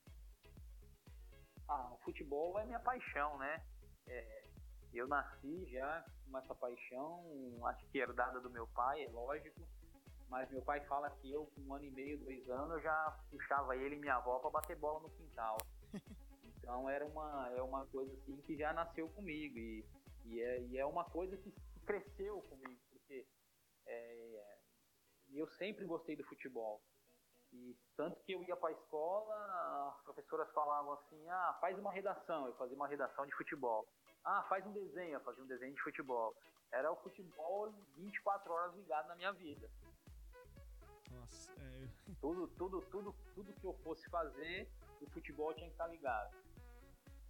Ah, o futebol é minha paixão, né? É, eu nasci já com essa paixão, acho que herdada do meu pai, é lógico. Mas meu pai fala que eu, com um ano e meio, dois anos, eu já puxava ele e minha avó para bater bola no quintal. Então era uma, é uma coisa assim que já nasceu comigo e, e, é, e é uma coisa que cresceu comigo, porque é, eu sempre gostei do futebol. E tanto que eu ia para a escola, as professoras falavam assim: ah, faz uma redação. Eu fazia uma redação de futebol. Ah, faz um desenho. Eu fazia um desenho de futebol. Era o futebol 24 horas ligado na minha vida. Nossa, é... tudo, tudo, tudo, tudo que eu fosse fazer, o futebol tinha que estar ligado.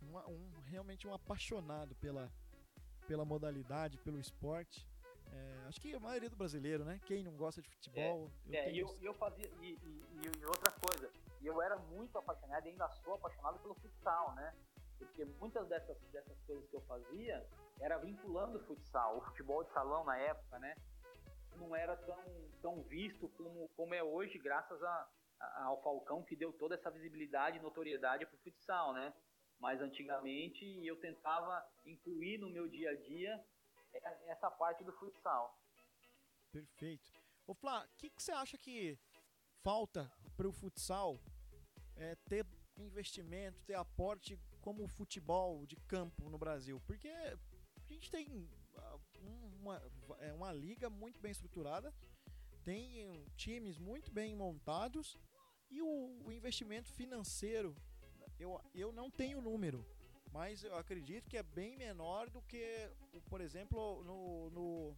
Um, um realmente um apaixonado pela, pela modalidade, pelo esporte. É, acho que a maioria do brasileiro, né? Quem não gosta de futebol. É, eu, é, eu, eu fazia. E, e, e, outra coisa, eu era muito apaixonado e ainda sou apaixonado pelo futsal, né? Porque muitas dessas, dessas coisas que eu fazia era vinculando o futsal, o futebol de salão na época, né? Não era tão, tão visto como, como é hoje, graças a, a, ao Falcão, que deu toda essa visibilidade e notoriedade para o futsal, né? Mas antigamente eu tentava incluir no meu dia a dia essa parte do futsal. Perfeito. Ô Flá, o que, que você acha que falta para o futsal é, ter investimento, ter aporte como o futebol de campo no Brasil? Porque a gente tem ah, uma, é uma liga muito bem estruturada, tem times muito bem montados e o, o investimento financeiro, eu, eu não tenho número, mas eu acredito que é bem menor do que, por exemplo, no, no,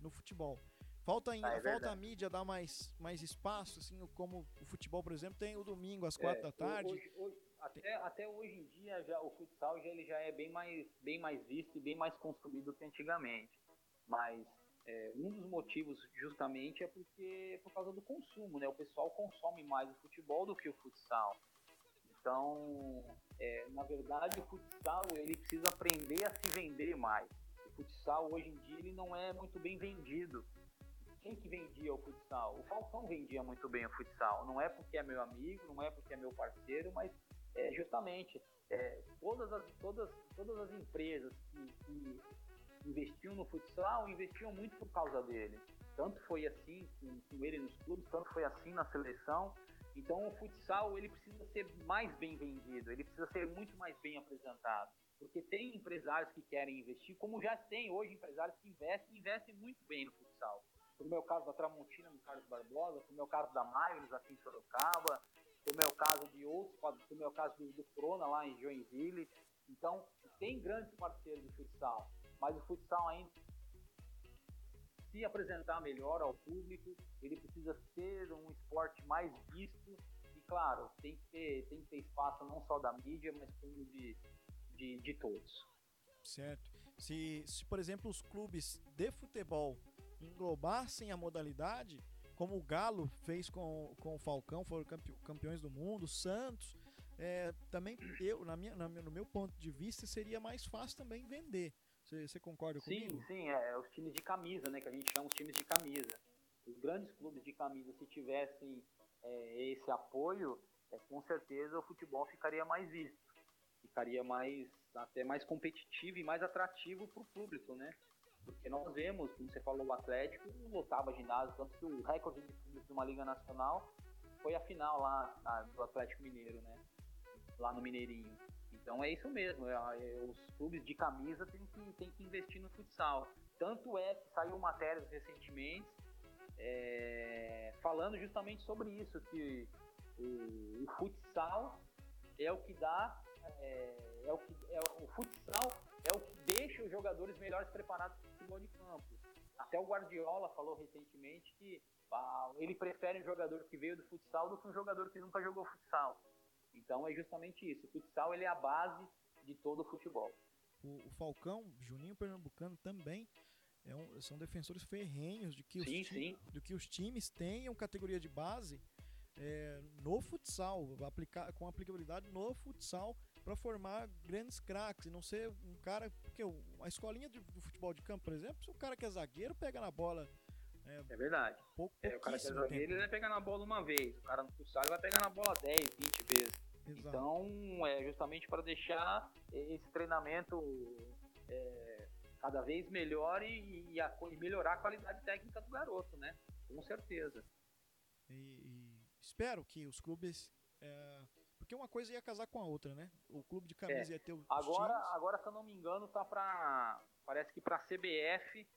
no futebol. Falta ainda, ah, é falta a mídia dar mais, mais espaço, assim, como o futebol, por exemplo, tem o domingo às quatro é, da tarde. Hoje, hoje, até, até hoje em dia já, o futsal já, ele já é bem mais, bem mais visto e bem mais construído que antigamente. Mas é, um dos motivos justamente é porque por causa do consumo, né? O pessoal consome mais o futebol do que o futsal. Então, é, na verdade, o futsal ele precisa aprender a se vender mais. O futsal hoje em dia ele não é muito bem vendido. Quem que vendia o futsal? O Falcão vendia muito bem o futsal. Não é porque é meu amigo, não é porque é meu parceiro, mas é, justamente é, todas, as, todas, todas as empresas que, que investiam no futsal investiam muito por causa dele. Tanto foi assim com, com ele nos clubes, tanto foi assim na seleção. Então o futsal ele precisa ser mais bem vendido, ele precisa ser muito mais bem apresentado. Porque tem empresários que querem investir, como já tem hoje empresários que investem investem muito bem no futsal. No meu caso da Tramontina, no Carlos Barbosa, no meu caso da Magnus aqui em Sorocaba, no meu caso de outros, no meu caso do, Corona lá em Joinville. Então, tem grandes parceiros do futsal, mas o futsal ainda se apresentar melhor ao público, ele precisa ser um esporte mais visto e, claro, tem que ter, tem que ter espaço não só da mídia, mas como de, de, de todos. Certo. Se, se, por exemplo, os clubes de futebol englobassem a modalidade, como o Galo fez com, com o Falcão, foram campeões do mundo, Santos, é, também eu, na minha, na, no meu ponto de vista, seria mais fácil também vender. Você, concorda sim, comigo? Sim, sim, é, os times de camisa, né? Que a gente chama os times de camisa. os grandes clubes de camisa, se tivessem é, esse apoio, é, com certeza o futebol ficaria mais visto, ficaria mais até mais competitivo e mais atrativo para o público, né? Porque nós vemos, como você falou, o Atlético lotava ginásio, tanto que o recorde de público de uma Liga Nacional foi a final lá a, do Atlético Mineiro, né? Lá no Mineirinho. Então é isso mesmo, é, é, os clubes de camisa têm que, têm que investir no futsal. Tanto é que saiu matérias recentemente é, falando justamente sobre isso, que o, o, futsal é o que dá, é, é o que é, o futsal é o que deixa os jogadores melhores preparados para o futebol de campo. Até o Guardiola falou recentemente que ah, ele prefere um jogador que veio do futsal do que um jogador que nunca jogou futsal. Então é justamente isso. O futsal ele é a base de todo o futebol. O, o Falcão, Juninho Pernambucano também é um, são defensores ferrenhos de que, sim, os sim. de que os times tenham categoria de base é, no futsal, aplicar, com aplicabilidade no futsal para formar grandes craques e não ser um cara. Porque a escolinha do, do, futebol de campo, por exemplo, se o cara que é zagueiro pega na bola. É, é verdade. Pouco, é, o cara que é zagueiro ele vai pegar na bola uma vez, o cara no futsal vai pegar na bola 10, 20 vezes. Exato. Então, é justamente para deixar esse treinamento é, cada vez melhor e, e, a, e, melhorar a qualidade técnica do garoto, né? Com certeza. E, e espero que os clubes. É, porque uma coisa ia casar com a outra, né? O clube de camisa é. ia ter os agora, times. agora, se eu não me engano, tá para parece que para CBF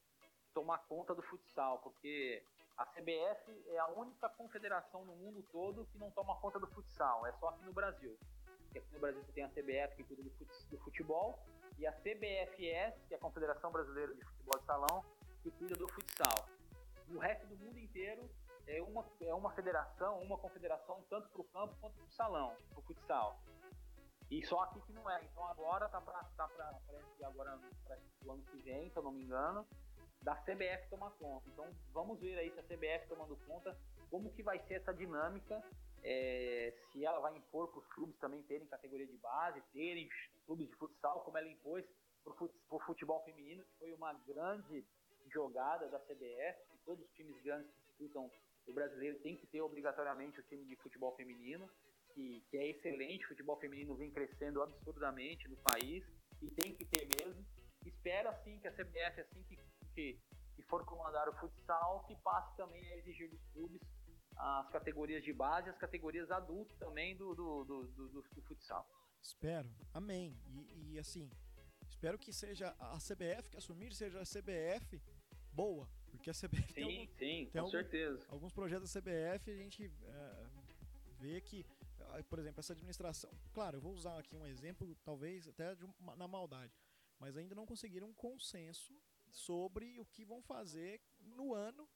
tomar conta do futsal, porque a CBF é a única confederação no mundo todo que não toma conta do futsal, é só aqui no Brasil. Porque aqui no Brasil você tem a CBF que cuida do futebol e a CBFS, que é a Confederação Brasileira de Futebol de Salão, que cuida do futsal. O resto do mundo inteiro é uma, é uma federação, uma confederação, tanto para o campo quanto para o salão, para o futsal. E só aqui que não é. Então agora tá para tá pra, parece que agora que o ano que vem, se eu não me engano, da CBF tomar conta. Então vamos ver aí se a CBF tomando conta, como que vai ser essa dinâmica, é, se ela vai impor para os clubes também terem categoria de base, terem clubes de futsal, como ela impôs para o futebol feminino, que foi uma grande jogada da CBF, que todos os times grandes que disputam o brasileiro têm que ter obrigatoriamente o time de futebol feminino, que, que é excelente, o futebol feminino vem crescendo absurdamente no país e tem que ter mesmo. Espero assim que a CBF, assim que, que, que for comandar o futsal, que passe também a exigir dos clubes as categorias de base as categorias adultas também do, do, do, do, do futsal. Espero, amém. E, e, assim, espero que seja a CBF que assumir, seja a CBF boa, porque a CBF sim, tem, algum, sim, tem com algum, certeza. alguns projetos da CBF a gente é, vê que, ah, por exemplo, essa administração, claro, eu vou usar aqui um exemplo, talvez até uma, na maldade, mas ainda não conseguiram um consenso sobre o que vão fazer no ano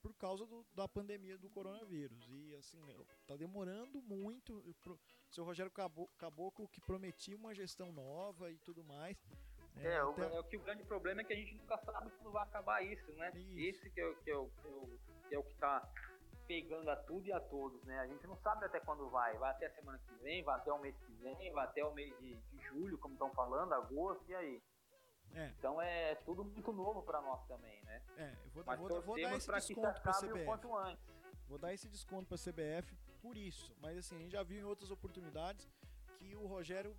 por causa do, da pandemia do coronavírus. E assim, tá demorando muito. O seu Rogério Caboclo que prometia uma gestão nova e tudo mais. É, é, o, é, o que o grande problema é que a gente nunca sabe quando vai acabar isso, né? Isso. Esse que é, que, é o, que, é o, que é o que tá pegando a tudo e a todos, né? A gente não sabe até quando vai. Vai até a semana que vem, vai até o mês que vem, vai até o mês de, de julho, como estão falando, agosto, e aí? É. Então é tudo muito novo para nós também, né? É, eu vou, Mas vou, vou dar esse desconto para CBF. quanto antes. Vou dar esse desconto para CBF por isso. Mas assim, a gente já viu em outras oportunidades que o Rogério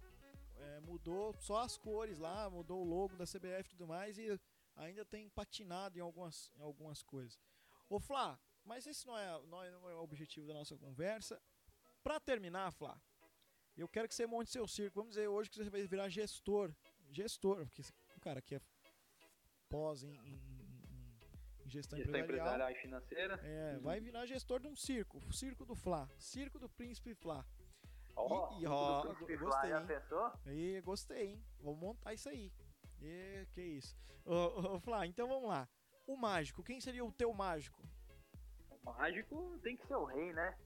é, mudou só as cores lá, mudou o logo da CBF e tudo mais e ainda tem patinado em algumas, em algumas coisas. Ô Flá, mas esse não é, não é, não é o objetivo da nossa conversa. Para terminar, Flá, eu quero que você monte seu circo. Vamos dizer hoje que você vai virar gestor. Gestor, porque um cara que é pós em, em, em gestão, gestão empresarial, empresarial e financeira. É, uhum. vai virar gestor de um circo, o circo do Flá, circo do Príncipe Flá. Oh, e, ó, gostei, pensou? E gostei, hein? Vou montar isso aí. E, que isso. Ô, Flá, então vamos lá. O mágico, quem seria o teu mágico? O mágico tem que ser o rei, né?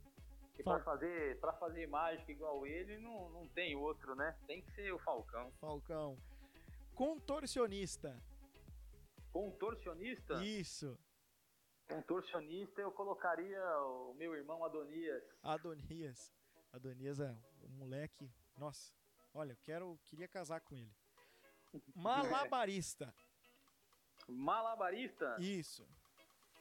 Porque pra fazer, pra fazer mágica igual ele, não, não tem outro, né? Tem que ser o Falcão. Falcão. Contorcionista. Contorcionista? Isso. Contorcionista eu colocaria o meu irmão Adonias. Adonias. Adonias é um moleque. Nossa, olha, eu quero, queria casar com ele. Malabarista. Malabarista? Isso.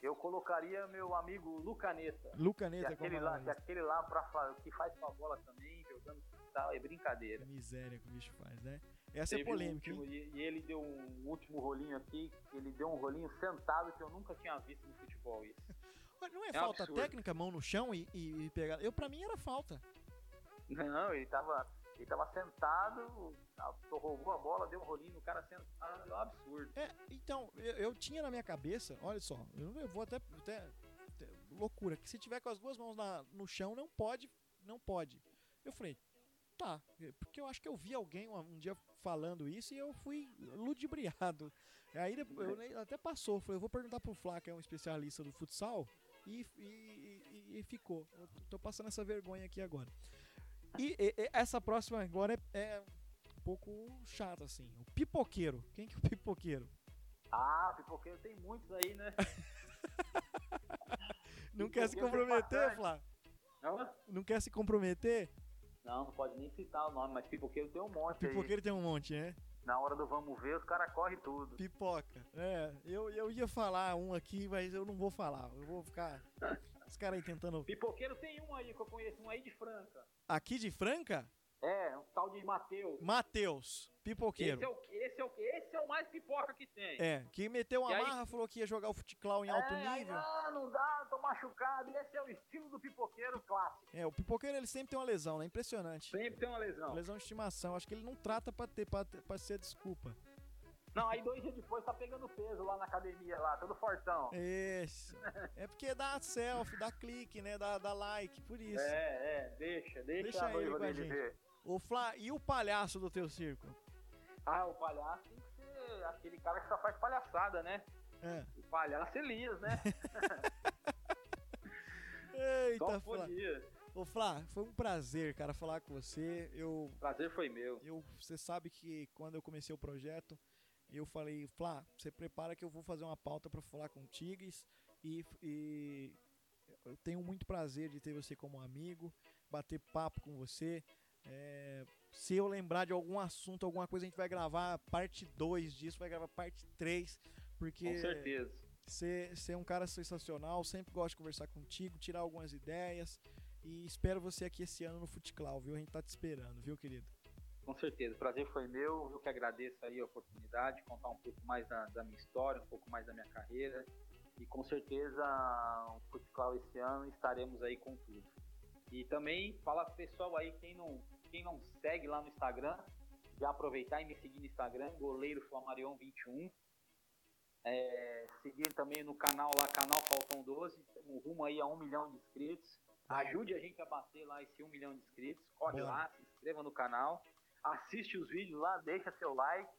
Eu colocaria meu amigo Lucaneta. Lucaneta, que aquele lá, que aquele lá pra, que faz com a bola também, jogando tal, é brincadeira. Miséria que o bicho faz, né? Essa é polêmica. Um último, e, e, ele deu um último rolinho aqui, ele deu um rolinho sentado que eu nunca tinha visto no futebol isso. Não é, é falta absurdo. técnica, mão no chão e, e, e pegar. Eu, pra mim, era falta. Não, ele tava. Ele tava sentado, roubou a bola, deu um rolinho no cara sentado, é um absurdo. É, então, eu, eu tinha na minha cabeça, olha só, eu, eu vou até, até, até, Loucura, que se tiver com as duas mãos na, no chão, não pode, não pode. Eu falei, tá, porque eu acho que eu vi alguém um, um dia falando isso e eu fui ludibriado. Aí eu, até passou, falei, eu vou perguntar pro Flá, que é um especialista do futsal, e, e, e, e ficou. Eu tô passando essa vergonha aqui agora. E, e, essa próxima agora é, é, um pouco chata, assim. O pipoqueiro. Quem que é o pipoqueiro? Ah, pipoqueiro tem muitos aí, né? não quer se comprometer, Flá? Não? Não quer se comprometer? Não, não pode nem citar o nome, mas pipoqueiro tem um monte Pipoqueiro aí. tem um monte, né? Na hora do vamos ver, os caras correm tudo. Pipoca. É, eu, eu ia falar um aqui, mas eu não vou falar. Eu vou ficar. Os caras aí tentando. Pipoqueiro tem um aí que eu conheço, um aí de Franca. Aqui de Franca? É, um tal de Matheus. Matheus, pipoqueiro. Esse é, o, esse, é o, esse é o mais pipoca que tem. É, que meteu uma marra, aí... falou que ia jogar o futeclau em é, alto nível. Aí, não, não dá, tô machucado. Esse é o estilo do pipoqueiro clássico. É, o pipoqueiro ele sempre tem uma lesão, né? Impressionante. Sempre tem uma lesão. Lesão de estimação. Acho que ele não trata pra, ter, pra, pra ser desculpa. Não, aí dois dias depois tá pegando peso lá na academia, lá, todo fortão. Isso. É porque dá selfie, dá clique, né? Dá, dá like, por isso. É, é, deixa, deixa, deixa a ele com a gente. Ver. O Flá, e o palhaço do teu circo? Ah, o palhaço tem que ser aquele cara que só faz palhaçada, né? É. O palhaço Elias, né? Eita, Flá. Ô Flá, foi um prazer, cara, falar com você. Eu Prazer foi meu. Eu, você sabe que quando eu comecei o projeto, eu falei, Flá, você prepara que eu vou fazer uma pauta para falar com Tigres e, e eu tenho muito prazer de ter você como amigo, bater papo com você. É, se eu lembrar de algum assunto, alguma coisa, a gente vai gravar parte 2 disso, vai gravar parte 3, porque. Com certeza. Você é um cara sensacional, sempre gosto de conversar contigo, tirar algumas ideias. E espero você aqui esse ano no Futeclau, viu? A gente tá te esperando, viu, querido? Com certeza, o prazer foi meu. Eu que agradeço aí a oportunidade de contar um pouco mais da, da minha história, um pouco mais da minha carreira. E com certeza, o Futeclau esse ano estaremos aí com tudo. E também falar pro pessoal aí, quem não, quem não segue lá no Instagram, já aproveitar e me seguir no Instagram, goleiro Flamarion 21. É, seguir também no canal lá, canal Falcão 12, estamos rumo aí a um milhão de inscritos. Ajude a gente a bater lá esse um milhão de inscritos. Corre lá, se inscreva no canal, assiste os vídeos lá, deixa seu like,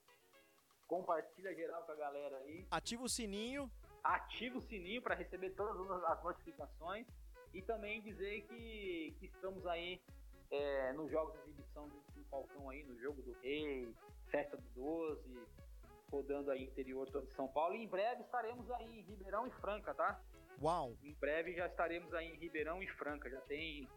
compartilha geral com a galera aí. Ativa o sininho. Ativa o sininho para receber todas as notificações. E também dizer que, que estamos aí é, nos jogos de exibição do Falcão aí, no jogo do Rei, Festa do 12, rodando aí interior todo de São Paulo. E em breve estaremos aí em Ribeirão e Franca, tá? Uau! Em breve já estaremos aí em Ribeirão e Franca. Já tem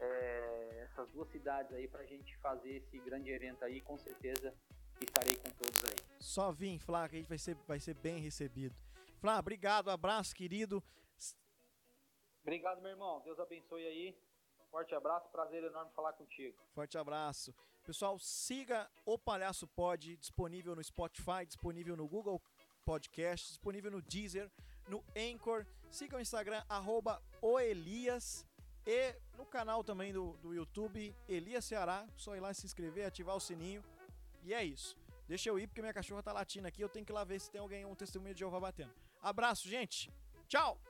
é, essas duas cidades aí pra gente fazer esse grande evento aí. Com certeza estarei com todos aí. Só vim, Flá, que a gente vai ser, vai ser bem recebido. Flá, obrigado, abraço, querido. Obrigado, meu irmão. Deus abençoe aí. Forte abraço, prazer enorme falar contigo. Forte abraço. Pessoal, siga o Palhaço Pod, disponível no Spotify, disponível no Google Podcast, disponível no Deezer, no Anchor. Siga o Instagram, arroba oelias. E no canal também do, do YouTube, Elias Ceará. Só ir lá se inscrever, ativar o sininho. E é isso. Deixa eu ir porque minha cachorra tá latindo aqui. Eu tenho que ir lá ver se tem alguém, um testemunho de Jeová batendo. Abraço, gente. Tchau!